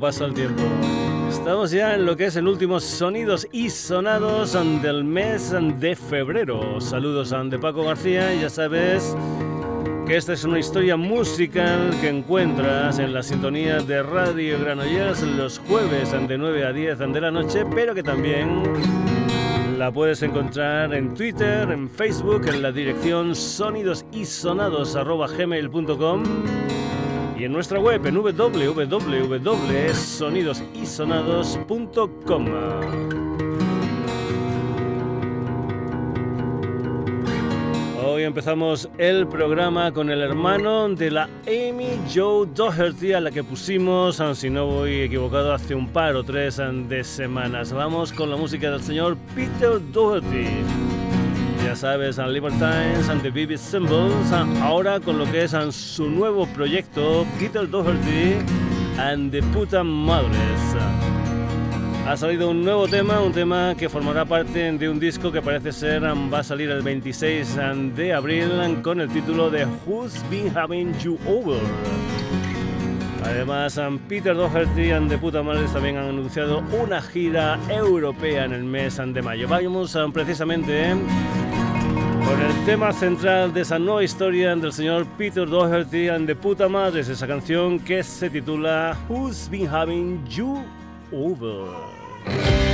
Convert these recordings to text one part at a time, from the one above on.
pasa el tiempo. Estamos ya en lo que es el último sonidos y sonados del mes de febrero. Saludos de Paco García ya sabes que esta es una historia musical que encuentras en la sintonía de Radio Granollers los jueves de 9 a 10 de la noche, pero que también la puedes encontrar en Twitter, en Facebook, en la dirección sonidosisonados.gmail.com y en nuestra web en www.sonidosisonados.com. Hoy empezamos el programa con el hermano de la Amy Joe Doherty, a la que pusimos, si no voy equivocado, hace un par o tres de semanas. Vamos con la música del señor Peter Doherty. Ya sabes, and Libertines and the Vivid Symbols, ahora con lo que es su nuevo proyecto, Peter Doherty and the Puta Madres. Ha salido un nuevo tema, un tema que formará parte de un disco que parece ser va a salir el 26 de abril con el título de Who's Been Having You Over. Además, Peter Doherty and the Puta Madres también han anunciado una gira europea en el mes de mayo. Vamos precisamente con el tema central de esa nueva historia del señor Peter Doherty and the Puta Madres, esa canción que se titula Who's Been Having You Over.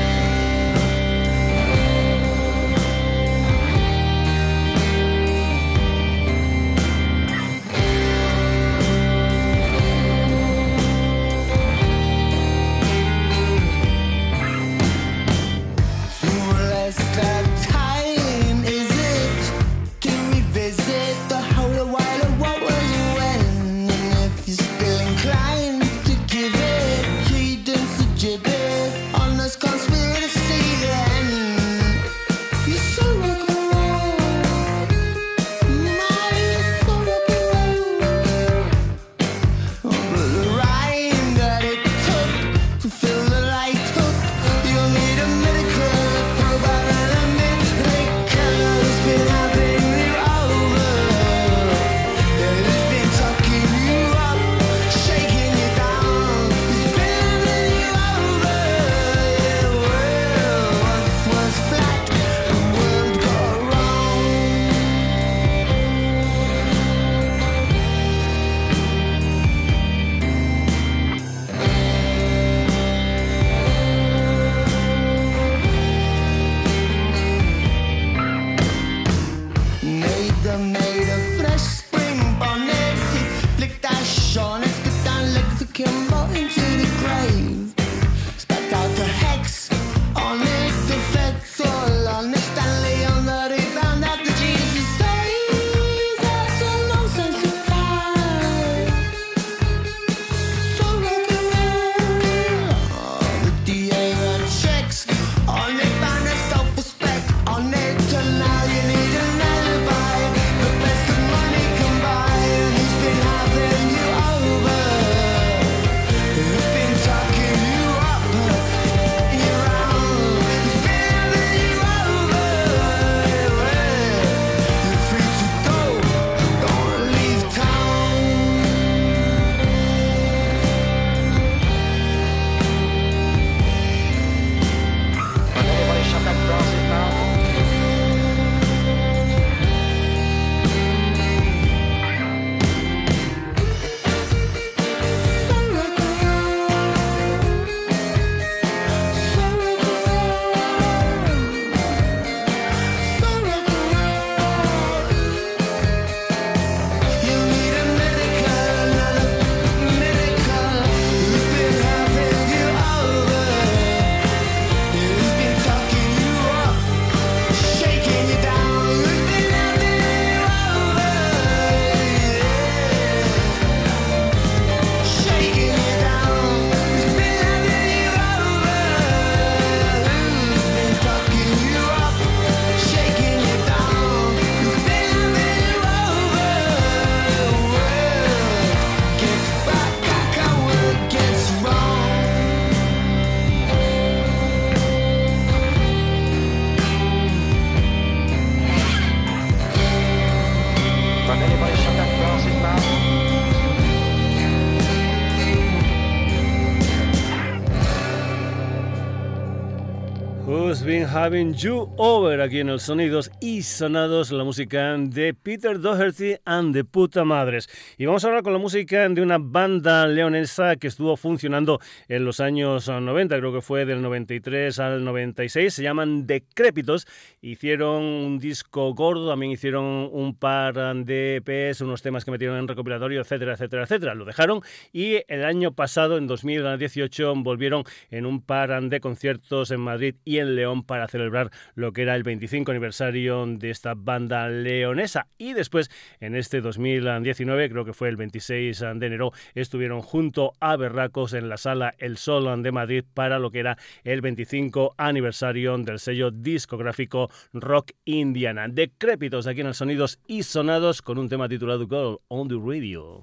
Having You Over aquí en el Sonidos y Sonados, la música de Peter Doherty and the Puta Madres. Y vamos a hablar con la música de una banda leonesa que estuvo funcionando en los años 90, creo que fue del 93 al 96, se llaman Decrépitos. Hicieron un disco gordo, también hicieron un par de EPs, unos temas que metieron en recopilatorio, etcétera, etcétera, etcétera. Lo dejaron y el año pasado, en 2018, volvieron en un par de conciertos en Madrid y en León para celebrar lo que era el 25 aniversario de esta banda leonesa. Y después, en este 2019, creo que fue el 26 de enero, estuvieron junto a Berracos en la sala El Sol de Madrid para lo que era el 25 aniversario del sello discográfico Rock Indiana. Decrépitos aquí en el Sonidos y Sonados con un tema titulado Girl on the Radio.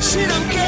She don't care.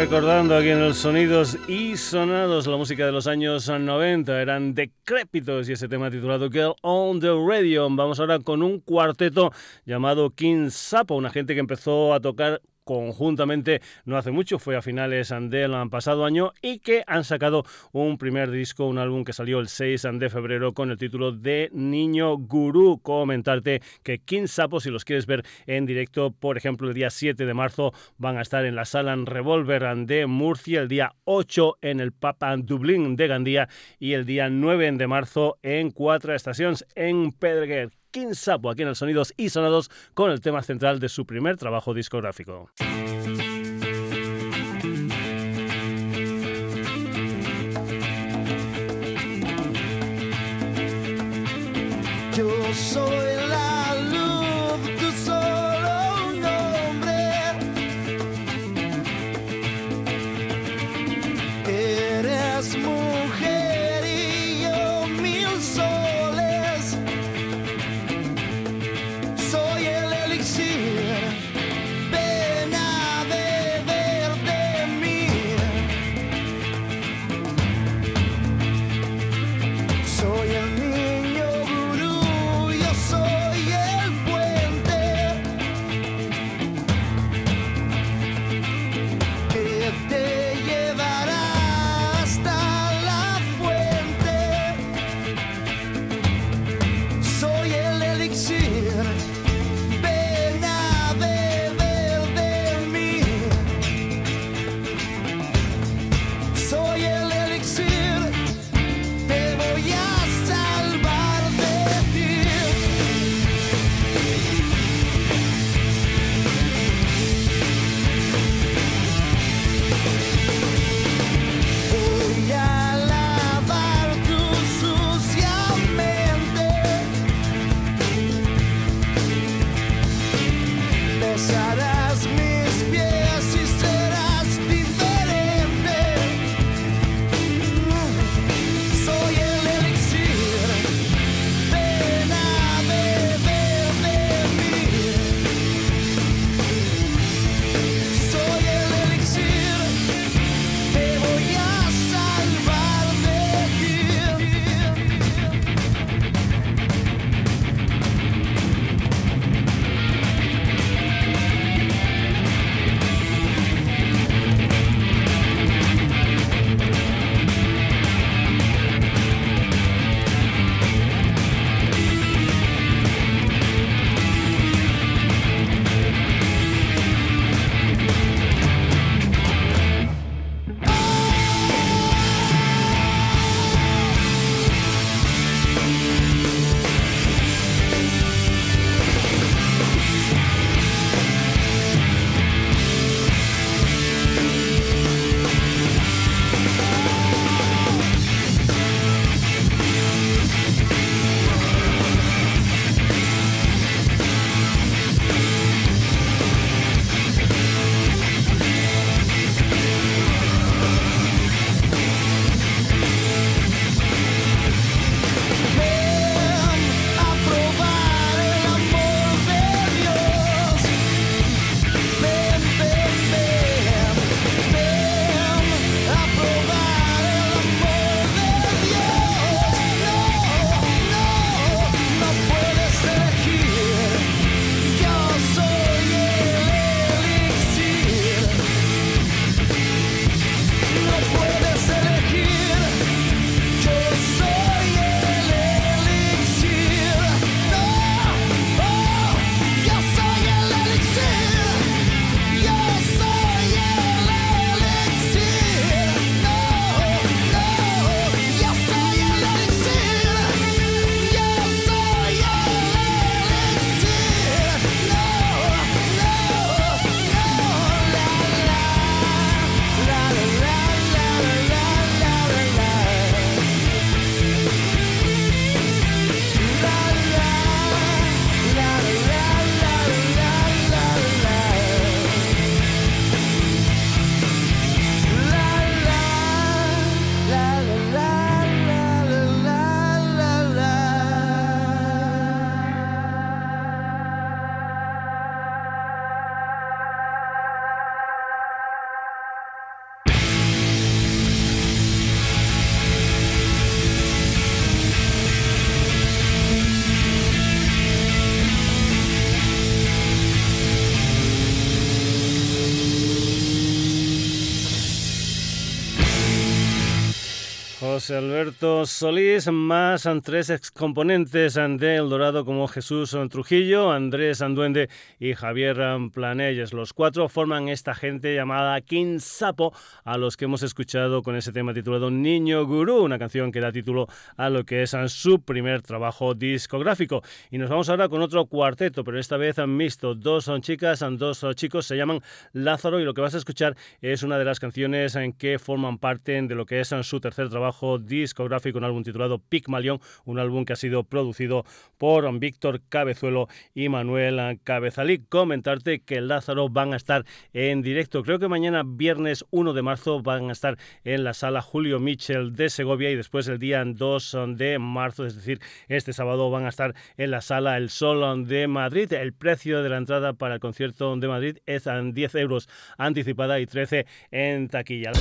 Recordando aquí en los sonidos y sonados la música de los años 90. Eran decrépitos y ese tema titulado Girl on the Radio. Vamos ahora con un cuarteto llamado King Sapo, una gente que empezó a tocar conjuntamente no hace mucho, fue a finales del pasado año y que han sacado un primer disco, un álbum que salió el 6 de febrero con el título de Niño Gurú. Comentarte que King Sapo, si los quieres ver en directo, por ejemplo, el día 7 de marzo van a estar en la sala Revolver de Murcia, el día 8 en el Papa Dublín de Gandía y el día 9 de marzo en Cuatro Estaciones en Pedreguer. King Sapo aquí en el Sonidos y Sonados con el tema central de su primer trabajo discográfico. Alberto Solís, más tres excomponentes de El Dorado como Jesús Trujillo, Andrés Anduende y Javier Planelles. Los cuatro forman esta gente llamada King Sapo, a los que hemos escuchado con ese tema titulado Niño Gurú, una canción que da título a lo que es su primer trabajo discográfico. Y nos vamos ahora con otro cuarteto, pero esta vez han visto dos son chicas, dos chicos, se llaman Lázaro y lo que vas a escuchar es una de las canciones en que forman parte de lo que es su tercer trabajo discográfico, un álbum titulado Pigmalion, un álbum que ha sido producido por Víctor Cabezuelo y Manuel Cabezalí. Comentarte que Lázaro van a estar en directo. Creo que mañana, viernes 1 de marzo, van a estar en la sala Julio Michel de Segovia y después el día 2 de marzo, es decir, este sábado van a estar en la sala El Sol de Madrid. El precio de la entrada para el concierto de Madrid es 10 euros anticipada y 13 en taquilla.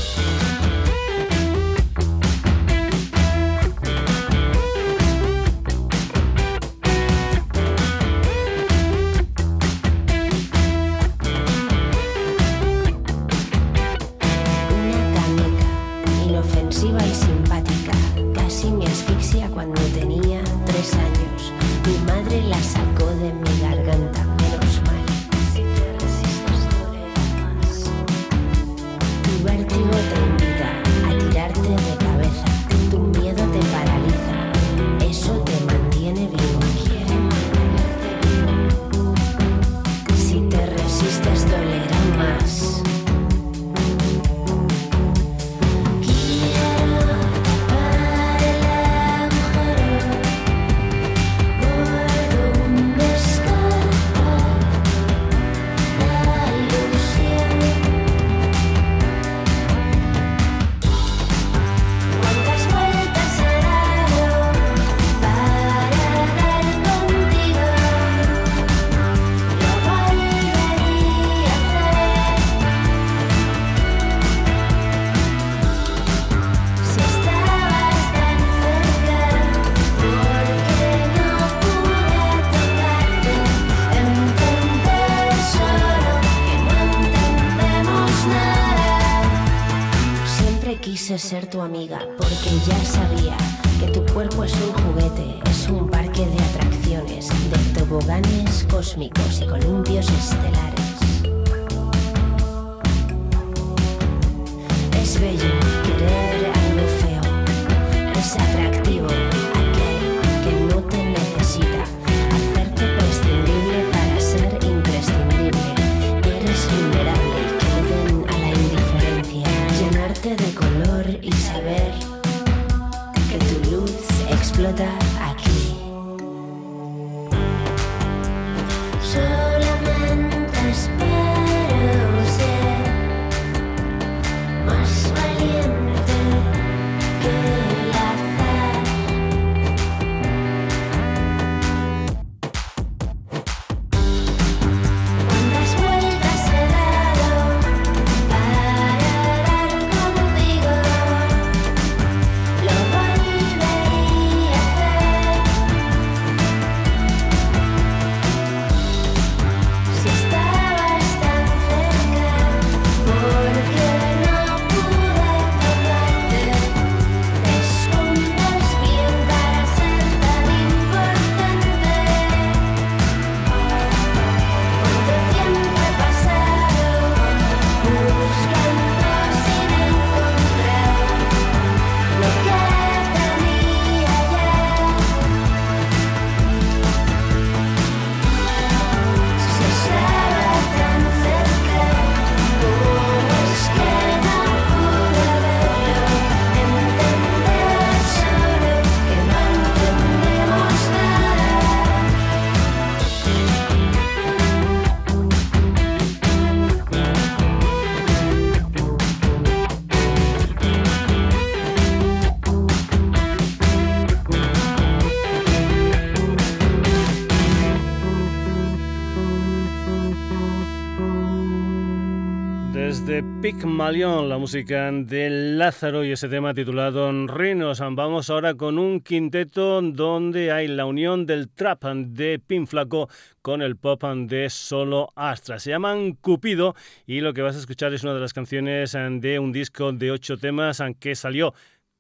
Pygmalion, la música de Lázaro y ese tema titulado Rinos. Vamos ahora con un quinteto donde hay la unión del trap de Pin Flaco con el pop de Solo Astra. Se llaman Cupido y lo que vas a escuchar es una de las canciones de un disco de ocho temas que salió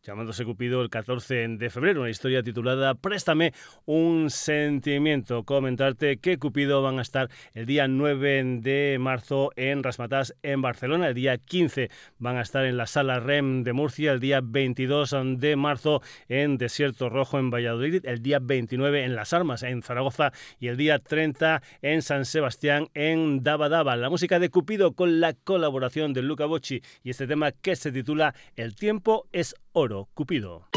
llamándose Cupido el 14 de febrero, una historia titulada Préstame un sentimiento. Comentarte que Cupido van a estar el día 9 de marzo en Rasmatas en Barcelona, el día 15 van a estar en la Sala REM de Murcia, el día 22 de marzo en Desierto Rojo en Valladolid, el día 29 en Las Armas en Zaragoza. Y el día 30 en San Sebastián en Daba Daba. La música de Cupido con la colaboración de Luca Bocci. Y este tema que se titula El tiempo es oro, Cupido.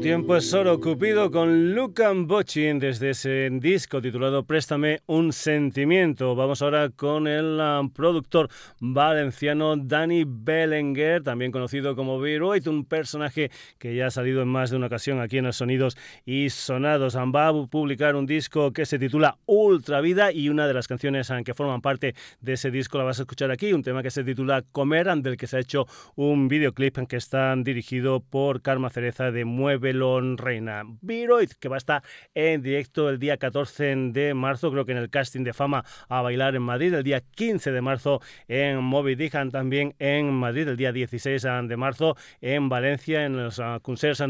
Pues solo Cupido con Lucan Bochin desde ese disco titulado Préstame un sentimiento. Vamos ahora con el um, productor valenciano Dani Belenguer, también conocido como Beroit, un personaje que ya ha salido en más de una ocasión aquí en los Sonidos y Sonados. Va a publicar un disco que se titula Ultra Vida y una de las canciones um, que forman parte de ese disco la vas a escuchar aquí, un tema que se titula Comer, del que se ha hecho un videoclip que está dirigido por Karma Cereza de Mueve reina. Viroid, que va a estar en directo el día 14 de marzo, creo que en el casting de fama a bailar en Madrid, el día 15 de marzo en Moby también en Madrid, el día 16 de marzo en Valencia, en los uh,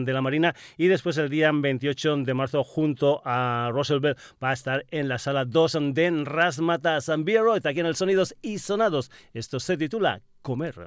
de la Marina, y después el día 28 de marzo junto a Bell va a estar en la sala 2 de Rasmatas. Viroid, aquí en el Sonidos y Sonados. Esto se titula Comer.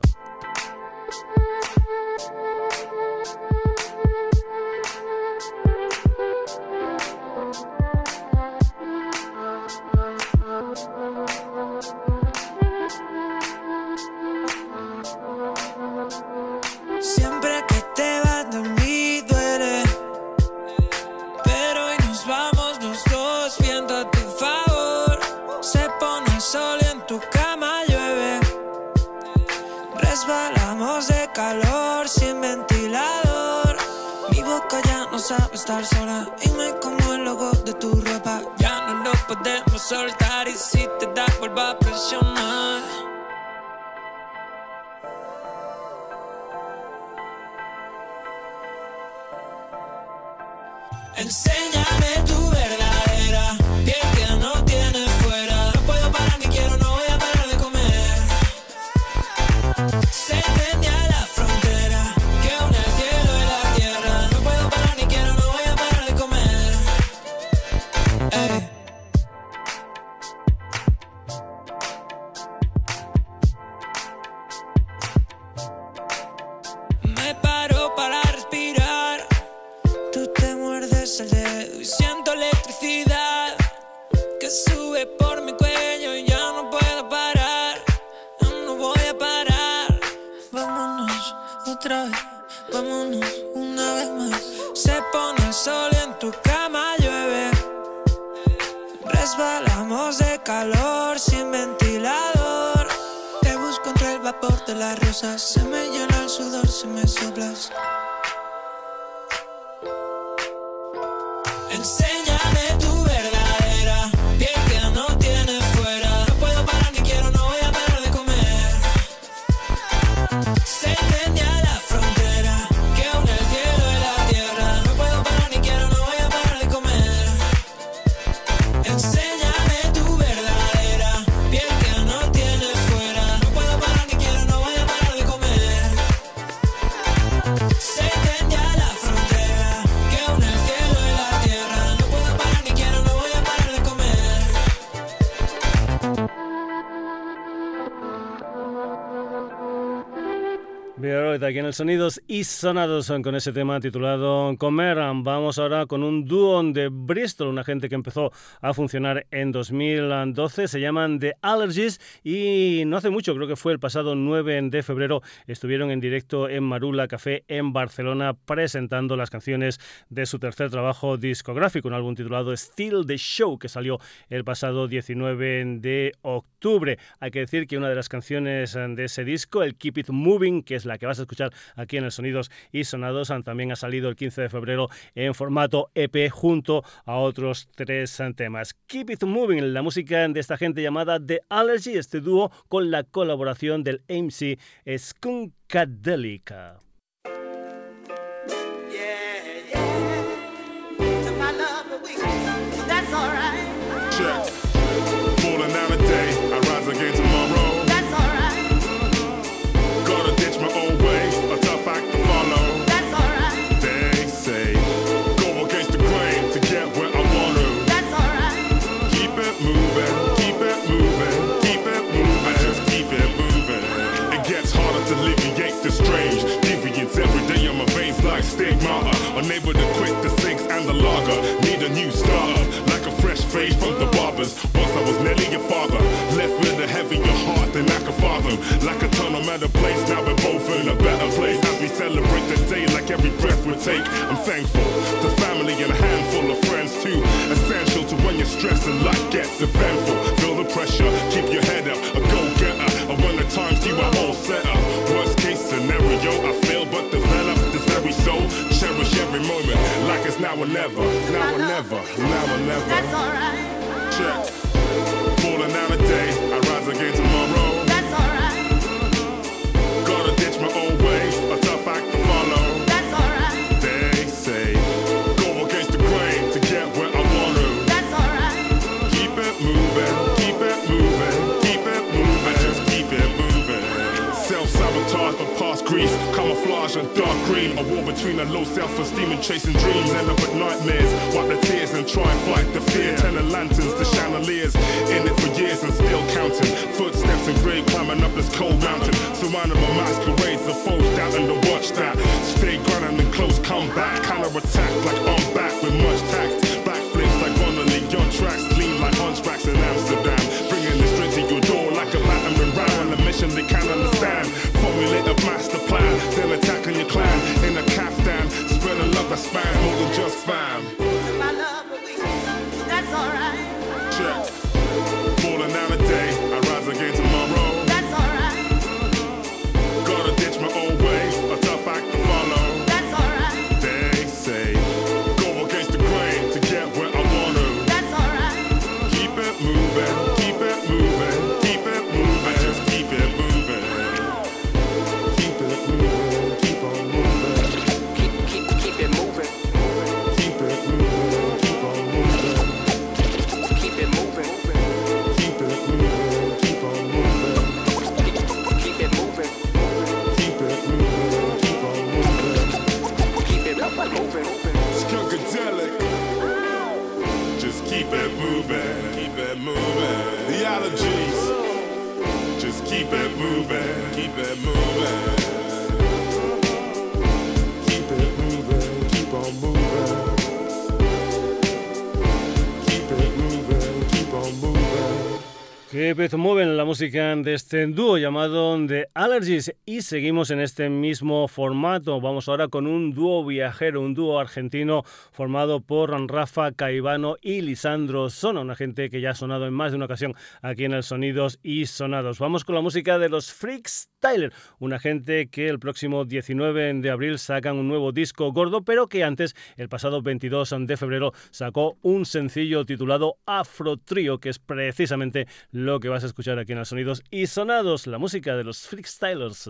Sabe estar sola y me como el logo de tu ropa. Ya no lo podemos soltar y si te da vuelvo a presionar. Enséñame Sonidos y Sonados con ese tema titulado Comer. Vamos ahora con un dúo de Bristol, una gente que empezó a funcionar en 2012. Se llaman The Allergies y no hace mucho, creo que fue el pasado 9 de febrero, estuvieron en directo en Marula Café en Barcelona presentando las canciones de su tercer trabajo discográfico, un álbum titulado Still the Show que salió el pasado 19 de octubre. Hay que decir que una de las canciones de ese disco, el Keep It Moving, que es la que vas a escuchar aquí en el Sonidos y Sonados, también ha salido el 15 de febrero en formato EP junto a otros tres temas. Keep It Moving, la música de esta gente llamada The Allergy, este dúo con la colaboración del MC Skunkadelica. From. Once I was nearly your father, left with a heavier heart than I could fathom. Like a tunnel at a place, now we're both in a better place. As we celebrate the day, like every breath we take. I'm thankful to family and a handful of friends too. Essential to when you're stressed and life gets eventful. Feel the pressure, keep your head up, a go getter. And when the times you are all set up, worst case scenario, I feel but develop this very soul. Cherish every moment like it's now or never, now or never, now or never. That's alright. Check. Falling down a day, I rise again tomorrow. Dark green. A war between a low self-esteem and chasing dreams. End up with nightmares. Wipe the tears and try and fight the fear. Turning lanterns to chandeliers. In it for years and still counting. Footsteps and grave climbing up this cold mountain. Surrounded by masquerades, the foes doubting to watch that. Stay grinding and close comeback. Counter attack like I'm back with much tact. Clan in a caftan. Spreading love that spans more than just fam. Que pez mueven la música de este dúo llamado The Allergies y seguimos en este mismo formato. Vamos ahora con un dúo viajero, un dúo argentino formado por Rafa Caivano y Lisandro Sono, una gente que ya ha sonado en más de una ocasión aquí en el Sonidos y Sonados. Vamos con la música de los Freaks Tyler, una gente que el próximo 19 de abril sacan un nuevo disco gordo, pero que antes, el pasado 22 de febrero, sacó un sencillo titulado Afro Trio, que es precisamente lo que vas a escuchar aquí en los Sonidos y Sonados, la música de los Freakstylers.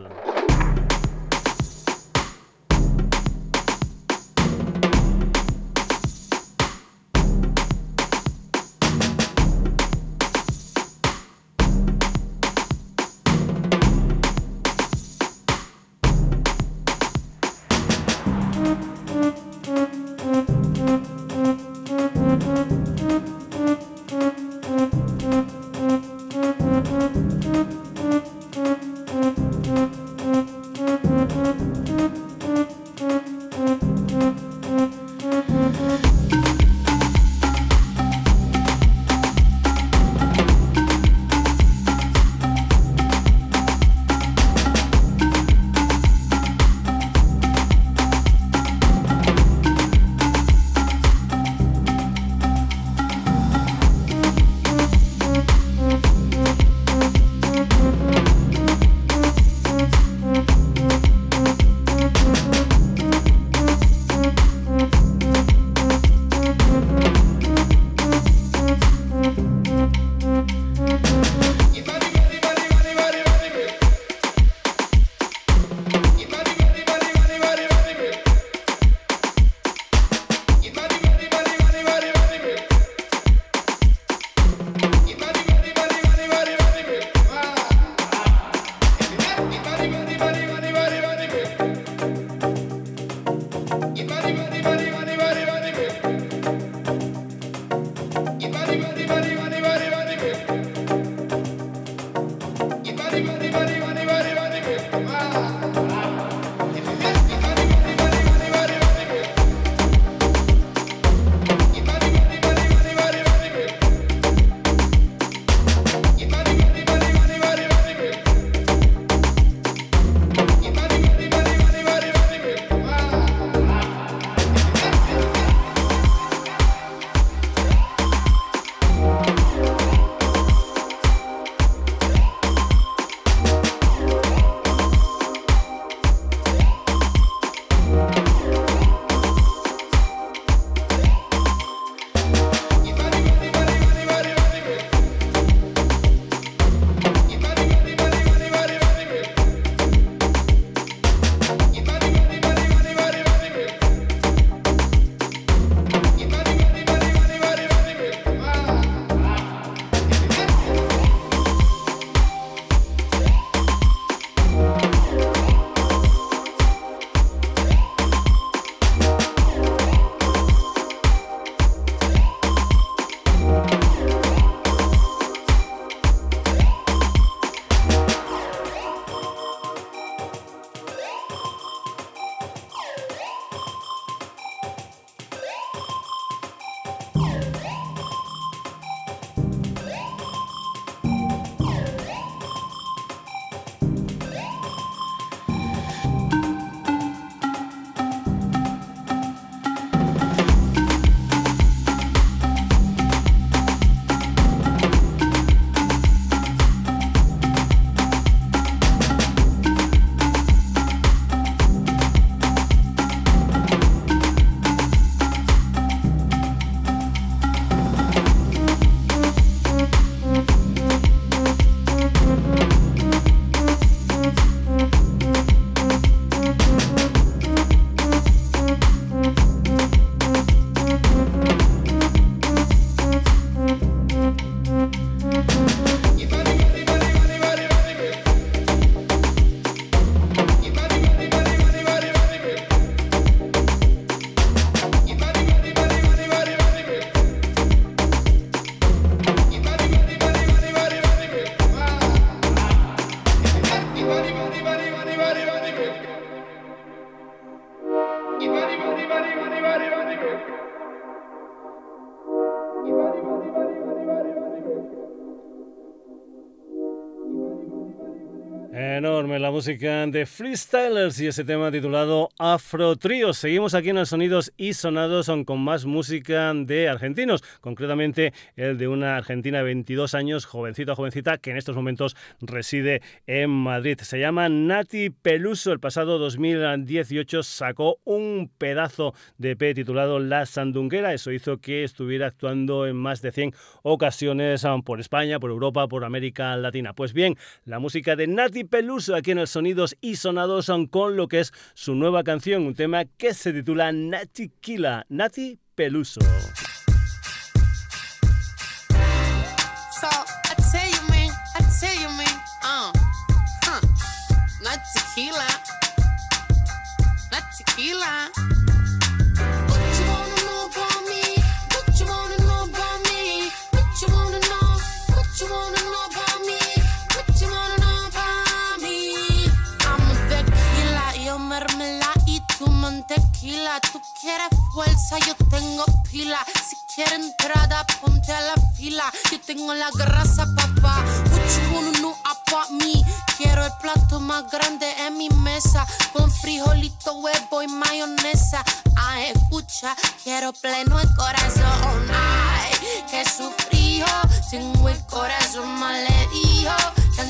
Música de Freestylers y ese tema titulado Afro Trio. Seguimos aquí en los Sonidos y Sonados con más música de argentinos, concretamente el de una argentina de 22 años, jovencita, jovencita, que en estos momentos reside en Madrid. Se llama Nati Peluso. El pasado 2018 sacó un pedazo de EP titulado La Sandunguera. Eso hizo que estuviera actuando en más de 100 ocasiones um, por España, por Europa, por América Latina. Pues bien, la música de Nati Peluso aquí en el Sonidos y Sonados con lo que es su nueva canción, un tema que se titula Nati Kila, Nati Peluso. Fuerza, yo tengo pila. Si quieres entrada, ponte a la fila. Yo tengo la grasa, papá. What you? Quiero el plato más grande en mi mesa. Con frijolito, huevo y mayonesa. Ay, escucha, quiero pleno el corazón. Ay, que sufrió. Tengo el corazón malherido.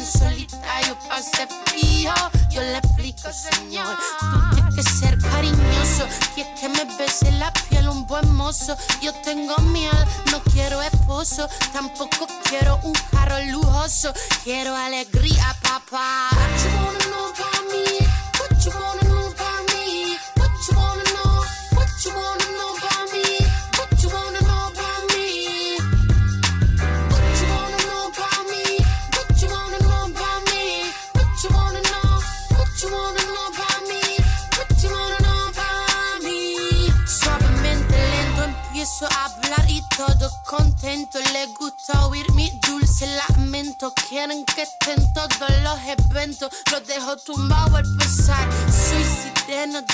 Tan solita yo pasé frío. Yo le explico, señor. Tú tienes que ser cariñoso. Y es que me bese la piel un buen mozo. Yo tengo miel, no quiero esposo. Tampoco quiero un carro lujoso. Quiero alegría, papá. What you wanna know about? What you wanna know about? What you wanna know? What you wanna todo contento. Le gusta oír mi dulce lamento. Quieren que estén todos los eventos. Los dejo tumbado al pasar. Soy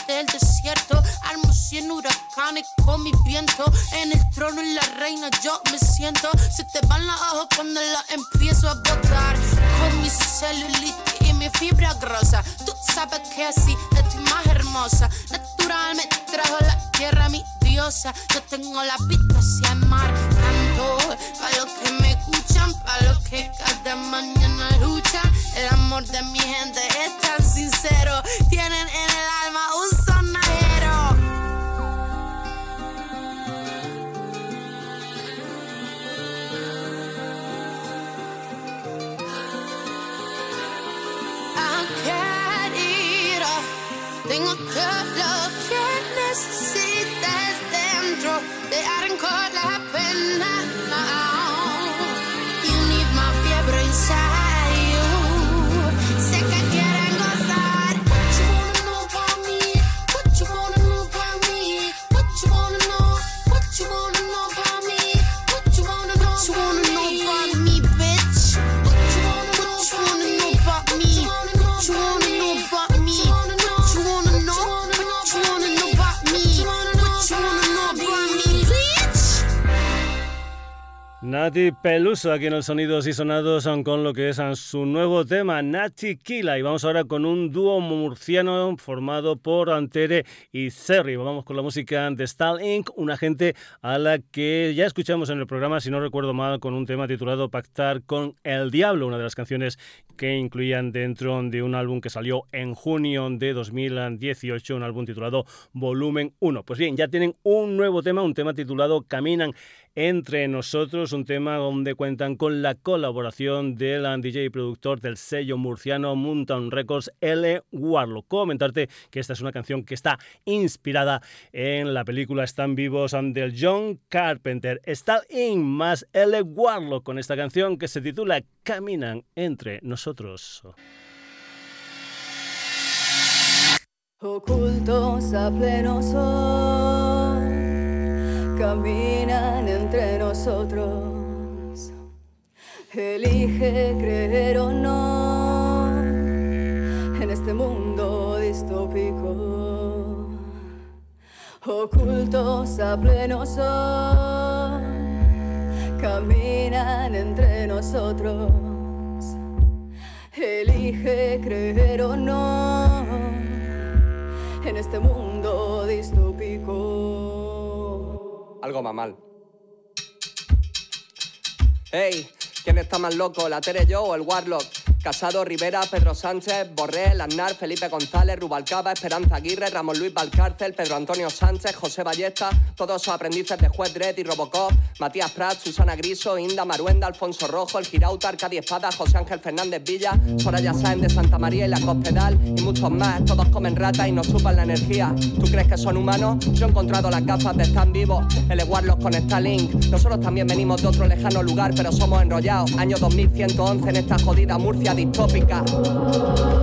del desierto. Armo cien huracanes con mi viento. En el trono y la reina yo me siento. Se te van los ojos cuando los empiezo a botar. Con mi celulitis y mi fibra grosa. Tú sabes que así estoy más hermosa. Natural me trajo la tierra mi Yo tengo la vista hacia el mar. Canto para los que me escuchan, para los que cada mañana luchan. El amor de mi gente es tan sincero. Tienen en el alma un sonajero. Ah, querido, tengo todo lo que necesitas dentro de arrancar la pena. Nati Peluso aquí en el Sonidos y Sonados son con lo que es su nuevo tema, Nati Kila. Y vamos ahora con un dúo murciano formado por Antere y Cerri. Vamos con la música de Stal Inc., una gente a la que ya escuchamos en el programa, si no recuerdo mal, con un tema titulado Pactar con el Diablo, una de las canciones que incluían dentro de un álbum que salió en junio de 2018, un álbum titulado Volumen 1. Pues bien, ya tienen un nuevo tema, un tema titulado Caminan entre nosotros, un tema donde cuentan con la colaboración del DJ y productor del sello murciano Mountain Records, L. Warlock. Comentarte que esta es una canción que está inspirada en la película Están vivos del John Carpenter. Está in más L. Warlock con esta canción que se titula Caminan entre nosotros. Ocultos a pleno sol, caminan entre nosotros. Elige creer o no en este mundo distópico. Ocultos a pleno sol, caminan entre nosotros. Elige creer o no en este mundo distópico. Algo va mal. Hey, ¿quién está más loco, la Tere yo o el Warlock? Casado, Rivera, Pedro Sánchez, Borrell, Aznar, Felipe González, Rubalcaba, Esperanza Aguirre, Ramón Luis Valcárcel, Pedro Antonio Sánchez, José Ballesta, todos sus aprendices de Juez Dredd y Robocop, Matías Prat, Susana Griso, Inda Maruenda, Alfonso Rojo, El Girauta, Arcadia Espada, José Ángel Fernández Villa, Soraya Sáenz de Santa María y la Cospedal y muchos más. Todos comen rata y nos chupan la energía. ¿Tú crees que son humanos? Yo he encontrado las gafas de estar vivos, el Warlock con Starlink. Nosotros también venimos de otro lejano lugar, pero somos enrollados. Año 2111 en esta jodida Murcia distópica.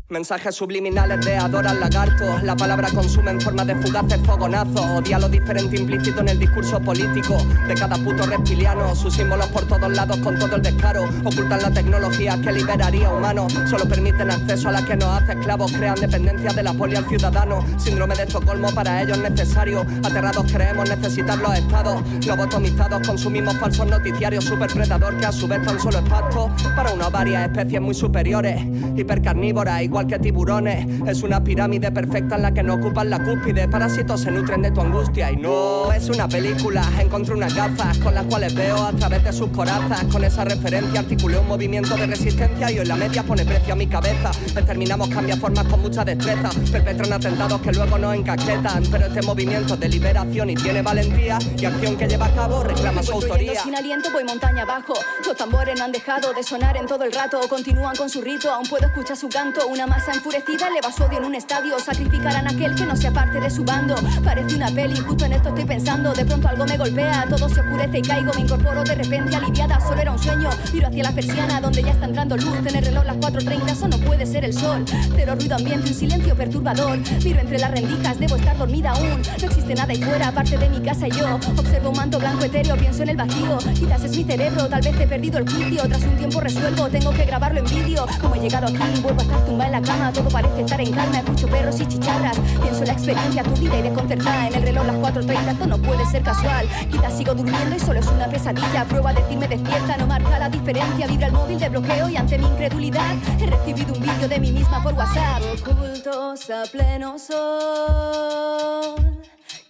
Mensajes subliminales de adoran lagartos. La palabra consume en forma de fugaces fogonazos. Odia lo diferente implícito en el discurso político de cada puto reptiliano. Sus símbolos por todos lados con todo el descaro. Ocultan la tecnología que liberaría humanos. Solo permiten acceso a la que nos hace esclavos. Crean dependencia de la poli al ciudadano. Síndrome de Estocolmo para ellos necesario. Aterrados creemos necesitar los estados. Lobotomizados consumimos falsos noticiarios. Superpredador que a su vez tan solo es pasto para unas varias especies muy superiores. Hipercarnívoras, igual que tiburones. Es una pirámide perfecta en la que no ocupan la cúspide. Parásitos se nutren de tu angustia. Y no es una película. Encontré unas gafas con las cuales veo a través de sus corazas. Con esa referencia articulé un movimiento de resistencia y hoy la media pone precio a mi cabeza. Determinamos cambiar formas con mucha destreza. Perpetran atentados que luego nos encasquetan. Pero este movimiento de liberación y tiene valentía y acción que lleva a cabo reclama su autoría. sin aliento, voy montaña abajo. Los tambores no han dejado de sonar en todo el rato. Continúan con su rito, aún puedo escuchar su canto. Una masa enfurecida eleva su odio en un estadio. Sacrificarán a aquel que no sea parte de su bando. Parece una peli, justo en esto estoy pensando. De pronto algo me golpea, todo se oscurece y caigo. Me incorporo de repente aliviada, solo era un sueño. Miro hacia la persiana donde ya está entrando luz. En el reloj las 4.30, eso no puede ser el sol. Pero ruido ambiente, un silencio perturbador. Miro entre las rendijas, debo estar dormida aún. No existe nada ahí fuera, aparte de mi casa y yo. Observo un manto blanco etéreo, pienso en el vacío. Quizás es mi cerebro, tal vez he perdido el juicio. Tras un tiempo resuelvo, tengo que grabarlo en vídeo. Como he llegado aquí, vuelvo a estar tumbada en la cama. Todo parece estar en calma, escucho perros y chicharras. Pienso en la experiencia aturdida y desconcertada. En el reloj las 4.30, esto no puede ser casual. Quizás sigo durmiendo y solo es una pesadilla. Prueba a decirme despierta, no marca la diferencia. Vibra el móvil de bloqueo y ante mi incredulidad he recibido un vídeo de mí misma por WhatsApp. Ocultos a pleno sol,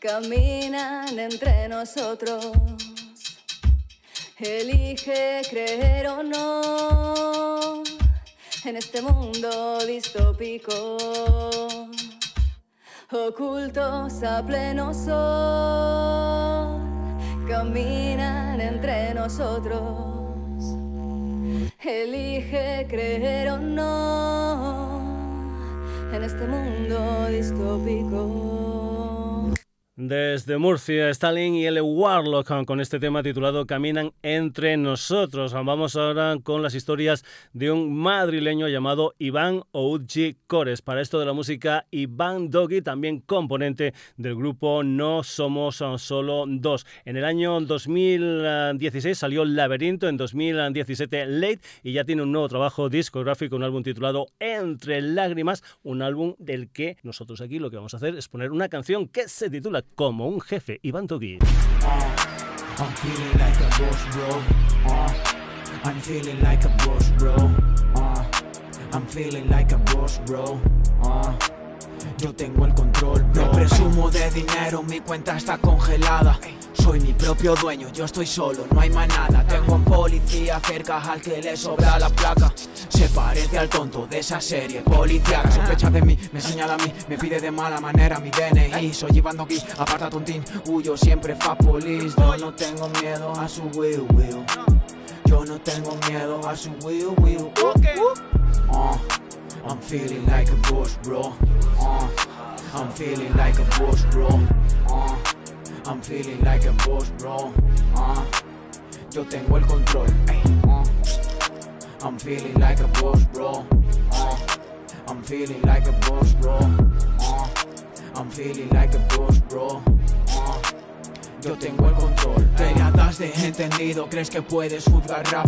caminan entre nosotros. Elige creer o no en este mundo distópico. Ocultos a pleno sol, caminan entre nosotros. Elige creer o no en este mundo distópico. Desde Murcia, Stalin y el Warlock con este tema titulado Caminan entre nosotros. Vamos ahora con las historias de un madrileño llamado Iván Ouji Cores. Para esto de la música, Iván Doggy, también componente del grupo No Somos Solo Dos. En el año 2016 salió Laberinto, en 2017 Late y ya tiene un nuevo trabajo discográfico, un álbum titulado Entre Lágrimas, un álbum del que nosotros aquí lo que vamos a hacer es poner una canción que se titula Como un jefe, Iván. Uh, yo tengo el control, bro. No presumo de dinero, mi cuenta está congelada. Soy mi propio dueño, yo estoy solo, no hay manada. Tengo un policía cerca al que le sobra la placa. Se parece al tonto de esa serie policial. Sospecha de mí, me señala a mí, me pide de mala manera mi DNI. Soy Iván Doggy, aparta tontín, huyo siempre fa police. Yo no tengo miedo a su will, will. Yo no tengo miedo a su will, will. Uh, I'm feeling like a boss, bro. Uh, I'm feeling like a boss, bro. Uh, I'm feeling like a boss, bro. Uh, yo tengo el control. ey, uh. I'm feeling like a boss, bro. Uh, I'm feeling like a boss, bro. Uh, I'm feeling like a boss, bro. Yo tengo el control. Das de entendido, crees que puedes juzgar rap.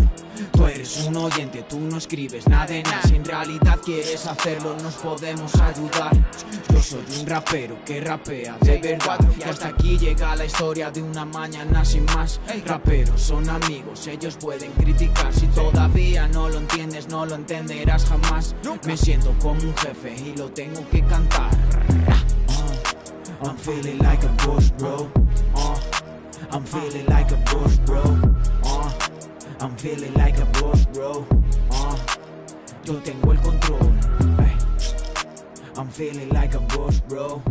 Tú eres un oyente, tú no escribes nada de nada. Si en realidad quieres hacerlo, nos podemos ayudar. Yo soy un rapero que rapea de verdad. Y hasta aquí llega la historia de una mañana sin más. Raperos son amigos, ellos pueden criticar. Si todavía no lo entiendes, no lo entenderás jamás. Me siento como un jefe y lo tengo que cantar. Uh, I'm feeling like a boss, bro. I'm feeling like a boss, bro. Uh, I'm feeling like a boss, bro. Uh, yo tengo el control. Ay. I'm feeling like a boss, bro.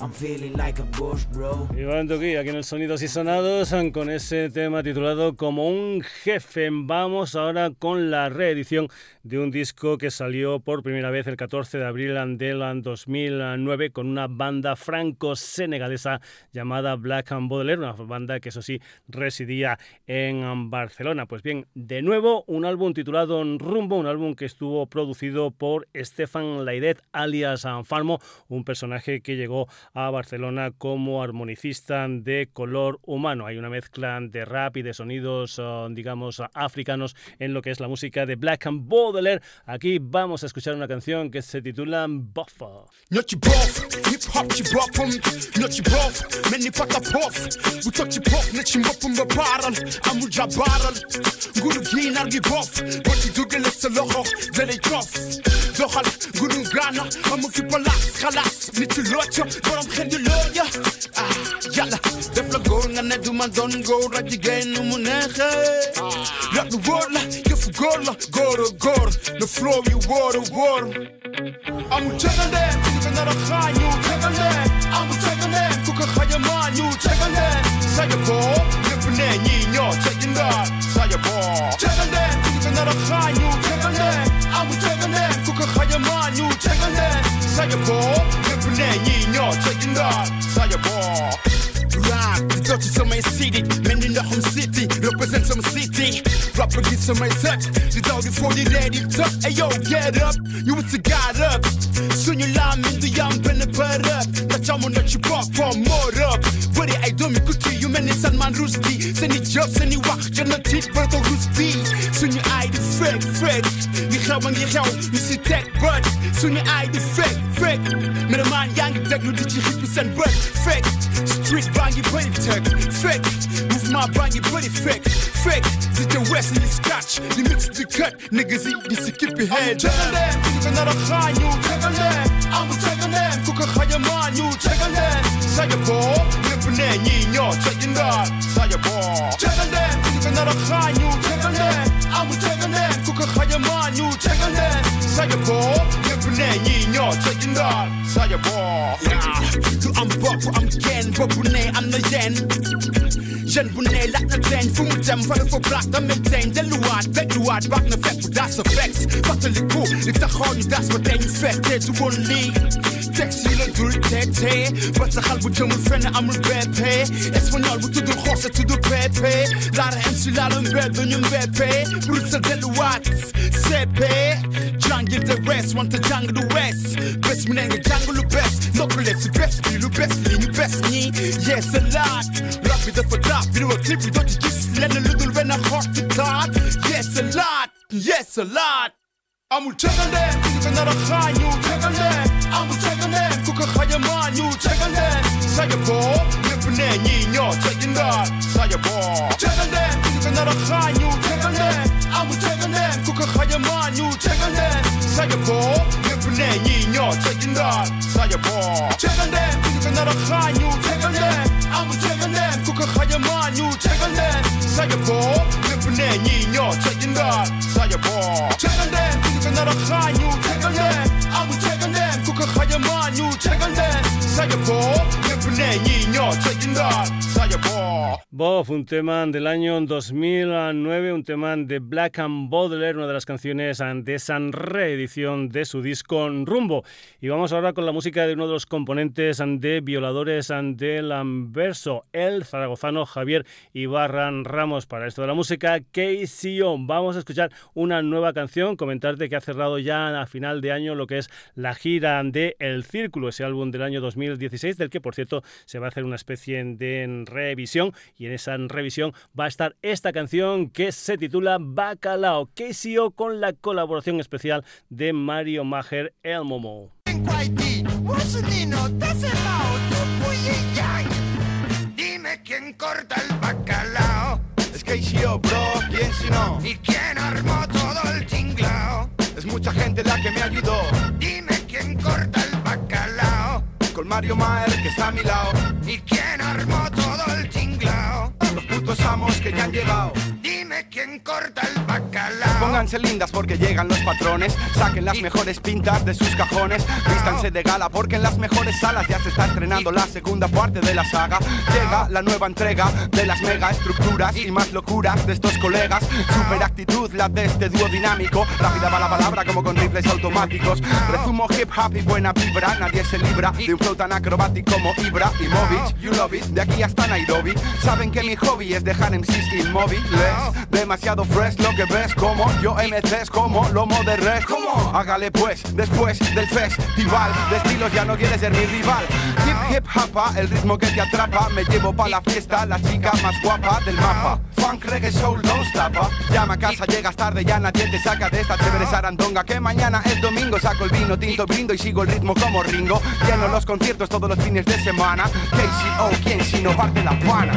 I'm feeling like a boss, bro. Iván Toquí, aquí en el Sonidos y Sonados, con ese tema titulado Como un jefe. Vamos ahora con la reedición de un disco que salió por primera vez el 14 de abril del 2009 con una banda franco-senegalesa llamada Black and Baudelaire, una banda que eso sí residía en Barcelona. Pues bien, de nuevo un álbum titulado Rumbo, un álbum que estuvo producido por Stefan Laidet alias Farmo, un personaje que llegó a Barcelona como armonicista de color humano. Hay una mezcla de rap y de sonidos, uh, digamos, africanos en lo que es la música de Black and Baudelaire. Aquí vamos a escuchar una canción que se titula Buffer. I'm going to loo ya. Ah yàlla def la góor nga ne du ma doon góor ak jigéen nu mu neexee. Yàlla lu wóor la yëfu góor la. Góor a góor go flow go am a wóor. Amul tegaleen ku I'm a xaaj ñu tegaleen amul tegaleen ku ko xaaj a maa a tegaleen saja boo lépp ne ñii ñoo a ndaar saja boo. A ku ko nar a xaaj ñu tegaleen amul tegaleen ku ko xaaj a maa ñu a saja boo taking that, say a ball. Rap, touch my city, in the home city, represent some city. Rap against some my set, the dog is for the lady tuck. Hey yo, get up, you with the god up. Soon you lamb in the young pen and put up. That I'm on that you pop for more up. But I don't make to you, man, it's man Ruski. Send it jobs, send it walk, you're not teeth, but the Ruski. Soon you eye the fake, fake xewan yi xew ñu si teg bët suñu aay di fekk fekk mbir maan yaa ngi déglu di ci xippi send bët fake. street baa ngi fake. Move my mouvement you ngi fake, fake. Sit si te in the scratch you mix di cut. Niggas yi di si kippi head them. Leen ku ko nar a xaañu tegal leen amul tegal leen ku ko take a maañu tegal leen saja boo ñëpp a ñii ñoo teji ndaar saja boo tegal leen you ko nar a xaañu tegal leen amul tegal leen ku ko xañ a new 출퇴근해 사여고 예쁜애 이녀 책임다 사여고 그 안버프 안깬 버프네 안 너젠 Jeune bonnet, la nazaine, fou m'dem, va le faux black, la maintain, des louades, des louades, bac ne fait pour das effects. Fatte les coups, les tachons, das, ma daigne fait, t'es tout bon lit. Texte, il a dû le têter, va te râle, vous te me fenne, à me bébé. Espagnol, vous te de rosse, tout de pépé. Là, la MC, là, le bébé, n'y me bébé. Bruxelles, des louades, c'est 랩해 장기대 rest 완전 장르 rest best 문 행의 장르 best 너클랩스 best 비루 best 리뉴 best 니 yes a lot rap it up for top 비루와 클립 위도 지지스 랜을 루들 when I'm hard to talk yes a lot yes a lot 아무 책을래 그저 나라 하유 책을래 아무 책을래 국가 하야 마유 책을래 사여보 예쁜애 니녀 책인다 사여보 책을래 그저 나라 하유 책을래 아무 책을래 국가 하야 유채간된 사여보 예쁜의 이녀 책임다 사여보 채간된 그녀가 나라 한유 채간된 아무 채간된 국가하여 만유 채간된 사여보 예쁜의 이녀 책임다 사여보 채간된 그녀가 나라 한유 채간된 아무 채간된 국가하여 만유 채간된 사여보 Bob, un tema del año 2009, un tema de Black and Baudelaire, una de las canciones de esa reedición de su disco Rumbo. Y vamos ahora con la música de uno de los componentes de Violadores del Anverso, el zaragozano Javier Ibarra Ramos. Para esto de la música, KCO. Vamos a escuchar una nueva canción, comentarte que ha cerrado ya a final de año lo que es la gira de El Círculo, ese álbum del año 2016, del que por cierto se va a hacer una especie de revisión y en esa revisión va a estar esta canción que se titula Bacalao, KCO con la colaboración especial de Mario Mager El Momo. Dime quién corta el bacalao. Es KCO, bro, ¿quién si no? ¿Y quién armó todo el tinglao? Es mucha gente la que me ayudó. Dime quién corta el bacalao. Con Mario Maer que está a mi lado. ¿Y quién armó todo el tinglao? Los putos amos que ya han llegado. Dime quién corta el bacalao. Pónganse lindas porque llegan los patrones. Saquen las mejores pintas de sus cajones. Vístanse de gala porque en las mejores salas ya se está estrenando la segunda parte de la saga. Llega la nueva entrega de las mega estructuras y más locuras de estos colegas. Super actitud la de este dúo dinámico. Rápida va la palabra como con rifles automáticos. Resumo hip hop y buena vibra. Nadie se libra de un flow tan acrobático como Ibra y Movich. You love it. De aquí hasta Nairobi. Saben que mi hobby es dejar MCs inmóviles. Demasiado fresh lo que ves como yo MCs como lomo de res. como Hágale pues después del festival de estilos ya no quieres ser mi rival. Hip hip hapa, el ritmo que te atrapa. Me llevo pa la fiesta, la chica más guapa del mapa. Funk, reggae, soul, don't stop. Llama a casa, llegas tarde, ya nadie te saca de esta chévere sarandonga. Que mañana es domingo, saco el vino tinto, brindo y sigo el ritmo como Ringo. Lleno los conciertos todos los fines de semana. KCO, ¿quién si no parte la pana?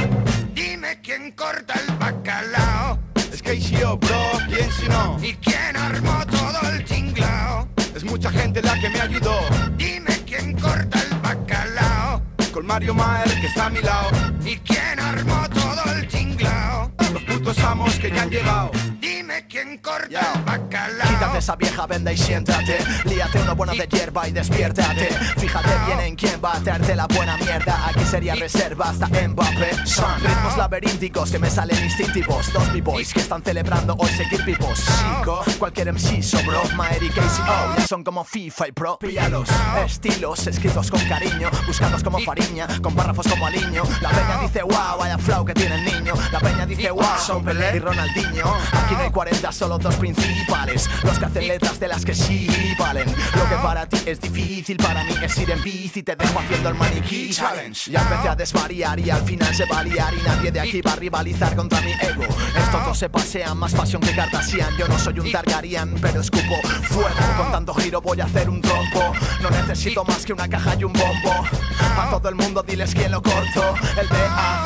Dime quién corta el bacalao. Es KCO, bro, ¿quién si no? ¿Y quién armó todo el tinglao? Es mucha gente la que me ayudó. Dime quién corta el bacalao. Con Mario Maer que está a mi lado. ¿Y quién armó todo el tinglao? Los putos amos que ya han llegado. Dime quién corta el bacalao. Quítate esa vieja venda y siéntate. Líate uno bueno de hierba y despiértate. Fíjate bien en quién va a hacerte la buena mierda. Aquí sería reserva hasta Mbappé. Son ritmos laberínticos que me salen instintivos. Dos b-boys que están celebrando hoy seguir vivos. Chico, cualquier MC sobró. Maer y KCO ya son como FIFA y Pro. Píllalos. Estilos escritos con cariño. Buscados como fariña. Con párrafos como aliño. La peña dice wow, vaya flow que tiene el niño. La peña dice son Pelé y Ronaldinho. Aquí no hay 40, solo dos principales. Los que hacen letras de las que sí valen. Lo que para ti es difícil, para mí es ir en bici. Te dejo haciendo el maniquí challenge. Ya empecé a desvariar y al final se va a liar. Y nadie de aquí va a rivalizar contra mi ego. Estos dos se pasean más pasión que Kardashian. Yo no soy un Targaryen, pero escupo fuego. Con tanto giro voy a hacer un trompo. No necesito más que una caja y un bombo. A todo el mundo diles quién lo corto. El B-A-C-A-L-A-O.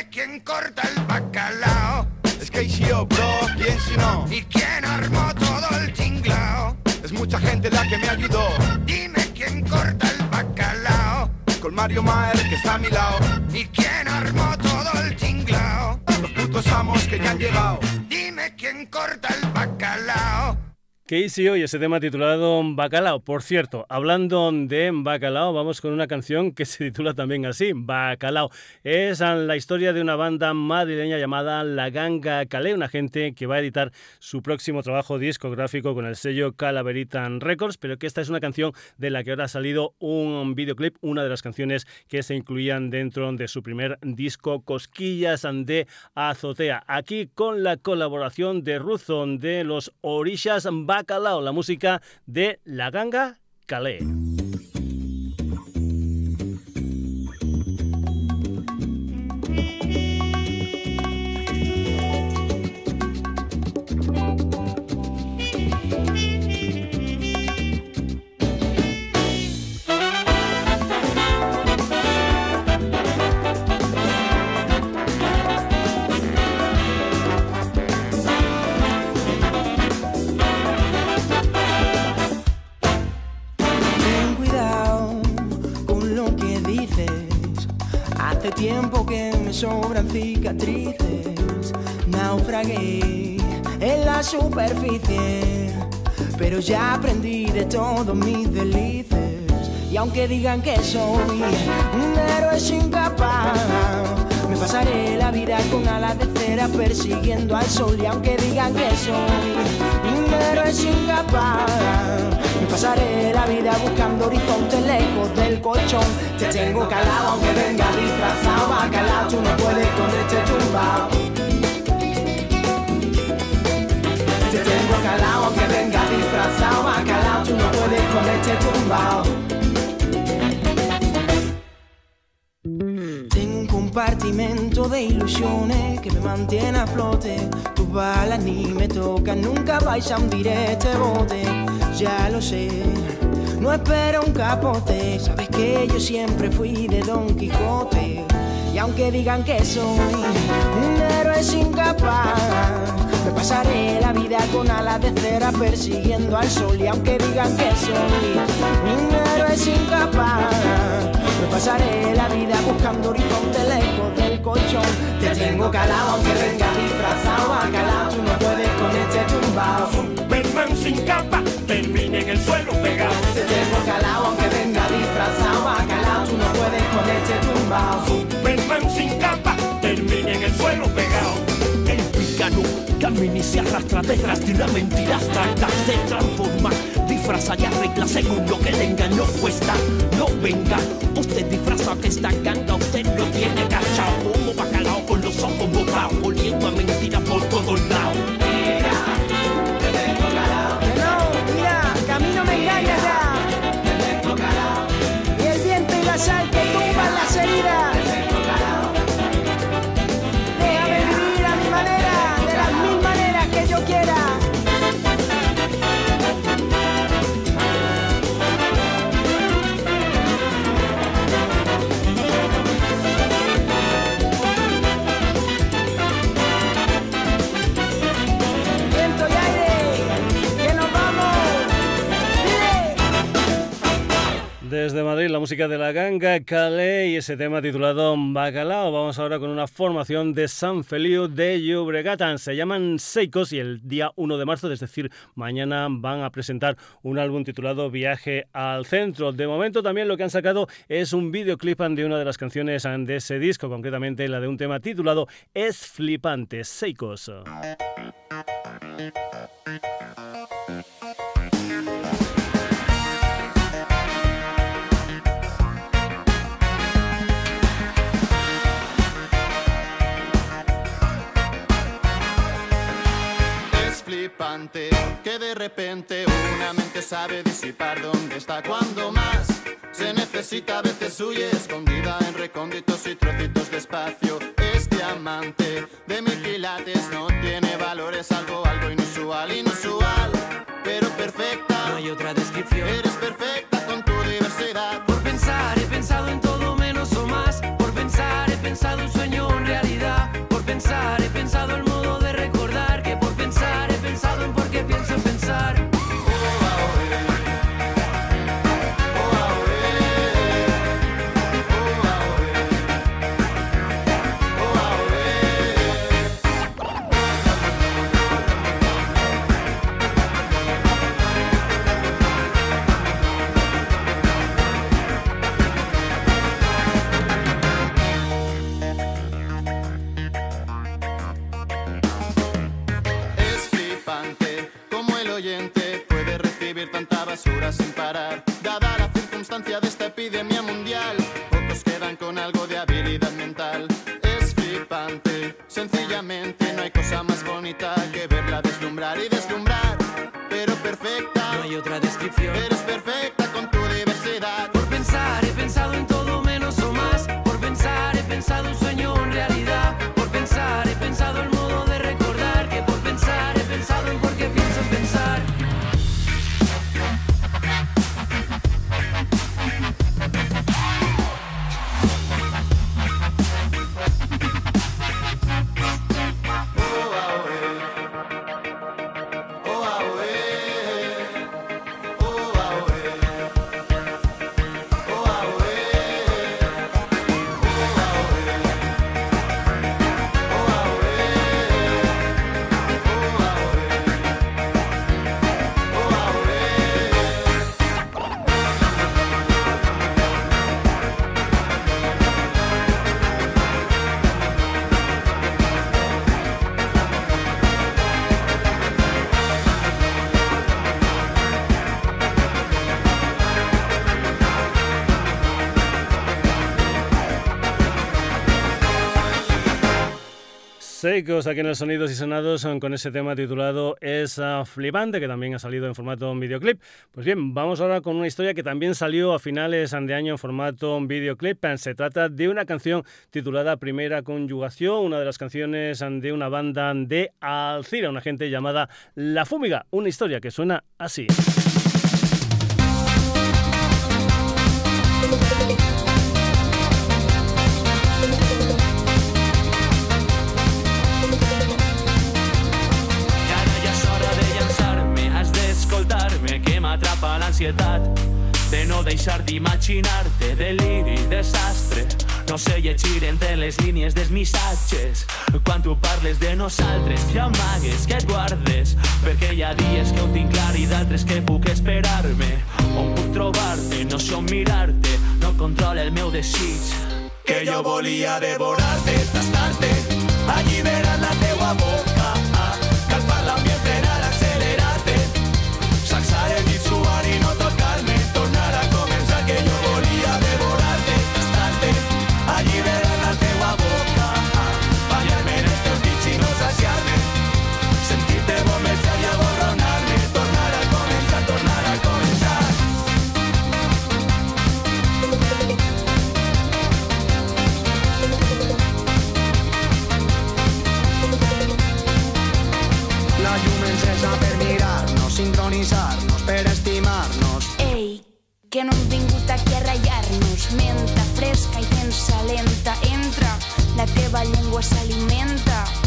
Dime quién corta el bacalao. Es KCO, bro, ¿quién si no? ¿Y quién armó todo el tinglao? Es mucha gente la que me ayudó. Dime quién corta el bacalao. Con Mario Maer que está a mi lado. ¿Y quién armó todo el tinglao? Los putos amos que ya han llegado. Dime quién corta el bacalao. KCO y ese tema titulado Bacalao. Por cierto, hablando de Bacalao, vamos con una canción que se titula también así, Bacalao. Es la historia de una banda madrileña llamada La Ganga Calé, una gente que va a editar su próximo trabajo discográfico con el sello Calaveritan Records, pero que esta es una canción de la que ahora ha salido un videoclip, una de las canciones que se incluían dentro de su primer disco Cosquillas de Azotea. Aquí con la colaboración de Ruzo de los Orishas Bacalao, la música de La Ganga Calé. Sobran cicatrices. Naufragué en la superficie. Pero ya aprendí de todos mis delices. Y aunque digan que soy un héroe sin capa, me pasaré la vida con alas de cera persiguiendo al sol. Y aunque digan que soy un héroe sin capa, me pasaré la vida buscando horizontes lejos del colchón. Te tengo calado aunque venga disfrazado, bacalao, tú no puedes con este tumbao. Te tengo calado aunque venga disfrazado, bacalao, tú no puedes con este tumbao. Compartimento de ilusiones que me mantiene a flote. Tus balas ni me tocan, nunca vais a hundir este bote. Ya lo sé, no espero un capote. Sabes que yo siempre fui de Don Quijote. Y aunque digan que soy un héroe sin capa, me pasaré la vida con alas de cera persiguiendo al sol. Y aunque digan que soy un héroe sin capa, me pasaré la vida buscando horizonte lejos del colchón. Te tengo calado aunque venga disfrazado, bacalao, tú no puedes con este tumbao. Superman sin capa, termina en el suelo pegado. Te tengo calado aunque venga disfrazado, bacalao, tú no puedes con este tumbao. Superman sin capa, termina en el suelo pegado. El pícaro camina y se arrastra detrás de una mentira abstracta. Se transforma, disfraza y arregla según lo que le engañó cuesta. No venga, usted disfraza que está ganga, Desde Madrid, la música de la ganga Calais y ese tema titulado Bacalao. Vamos ahora con una formación de San Feliu de Llobregat. Se llaman Seicos y el día 1 de marzo, es decir, mañana van a presentar un álbum titulado Viaje al Centro. De momento también lo que han sacado es un videoclip de una de las canciones de ese disco, concretamente la de un tema titulado Es Flipante, Seicos. Que de repente una mente sabe disipar dónde está cuando más se necesita a veces huye escondida en recónditos y trocitos de espacio. Es diamante de mil quilates, no tiene valores, algo, algo inusual, inusual, pero perfecta. No hay otra descripción. Eres perfecta con tu diversidad. Por pensar he pensado en todo menos o más. Por pensar he pensado un sueño en realidad. Por pensar he pensado el modo pensado en tanta basura sin parar. Seicos aquí en el Sonidos y Sonados con ese tema titulado Es Flipante, que también ha salido en formato videoclip. Pues bien, vamos ahora con una historia que también salió a finales de año en formato videoclip. Se trata de una canción titulada Primera Conjugación, una de las canciones de una banda de Alcira, una gente llamada La Fúmiga. Una historia que suena así. De no deixar d'imaginar-te deliri desastre. No sé llegir entre les línies dels missatges quan tu parles de nosaltres que amagues, que et guardes perquè hi ha dies que ho tinc clar i d'altres que puc esperar-me. On puc trobar-te, no sé on mirar-te no controla el meu desig. Que jo volia devorar-te, tastar-te alliberar la teua boca calfar per mirar-nos, sincronitzar-nos, per estimar-nos. Ei, que no hem vingut aquí a ratllar-nos. Menta fresca i tensa lenta. Entra, la teva llengua s'alimenta.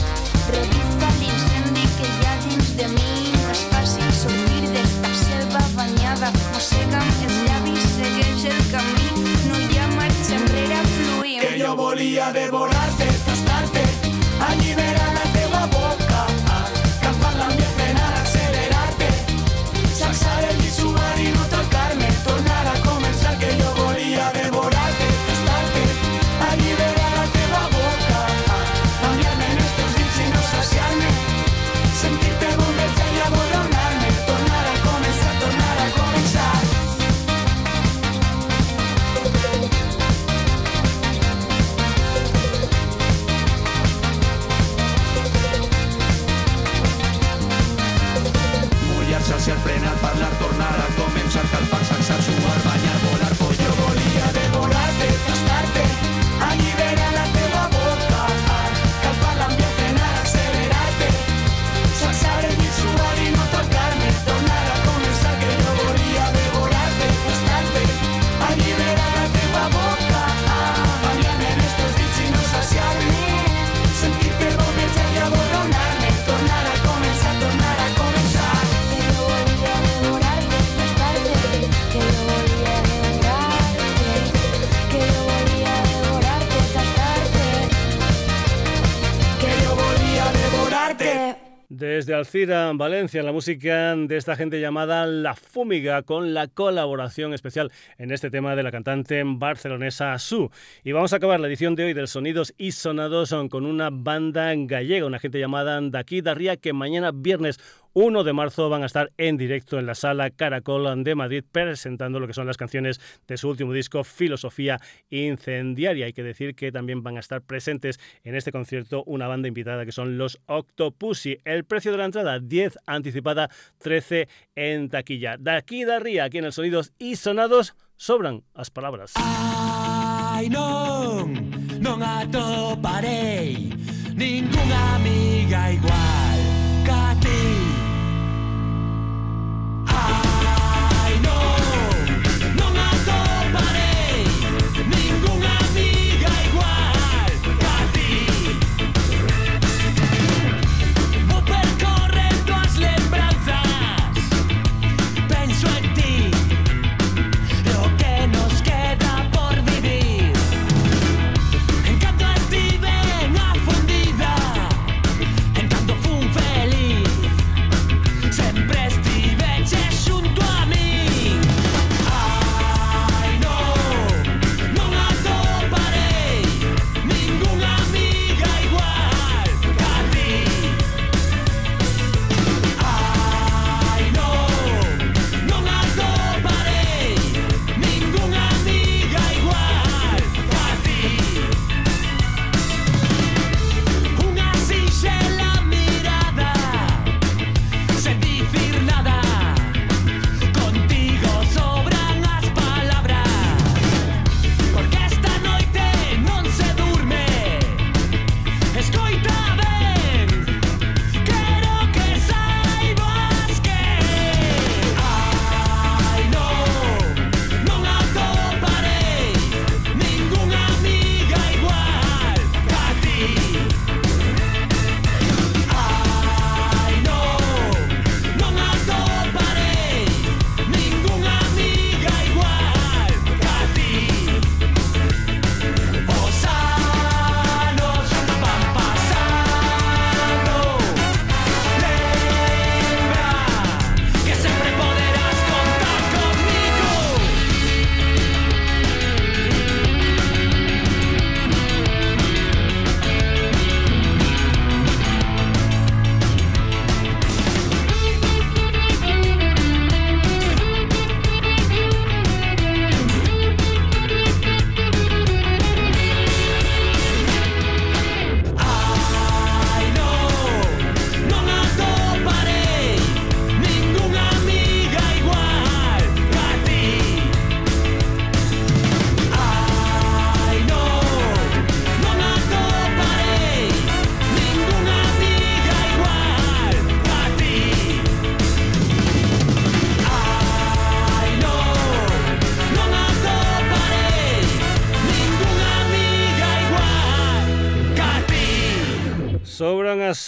Alcira, Valencia, la música de esta gente llamada La Fúmiga, con la colaboración especial en este tema de la cantante barcelonesa Su. Y vamos a acabar la edición de hoy del Sonidos y Sonados con una banda gallega, una gente llamada Daquí Darría, que mañana viernes 1 de marzo van a estar en directo en la sala Caracol de Madrid presentando lo que son las canciones de su último disco Filosofía Incendiaria. Hay que decir que también van a estar presentes en este concierto una banda invitada que son los Octopussy. El precio de la entrada 10 anticipada, 13 en taquilla. De aquí de Ría, aquí en el Sonidos y Sonados sobran las palabras. Atoparei Ninguna amiga igual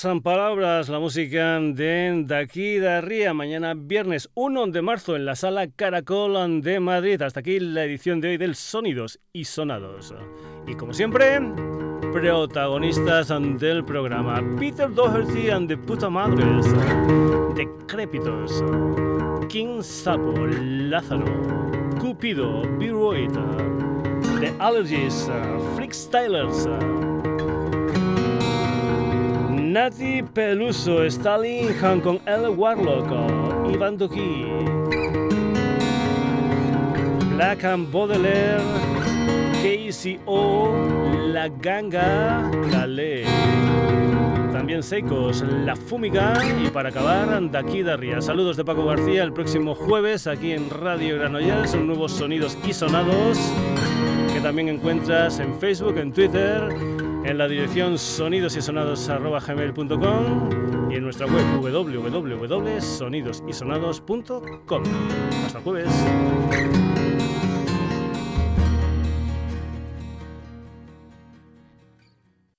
Palabras, la música de Daqui da Ría, mañana viernes 1 de marzo en la sala Caracol de Madrid. Hasta aquí la edición de hoy del Sonidos y Sonados. Y como siempre, protagonistas del programa, Peter Doherty and the Puta Madres, Decrépitos, King Sapo, Lázaro, Cupido, B-Royd, The Allergies, Freakstylers, Nati Peluso, Stalin Han con El Warlock, Ivan Doki, Black and Baudelaire, KCO, La Ganga, Calé. También Seicos, La Fumiga y para acabar, Aquí Ría. Saludos de Paco García el próximo jueves aquí en Radio Granollers, son nuevos sonidos y sonados que también encuentras en Facebook, en Twitter en la dirección sonidosysonados.gmail.com y en nuestra web www.sonidosysonados.com. Hasta jueves.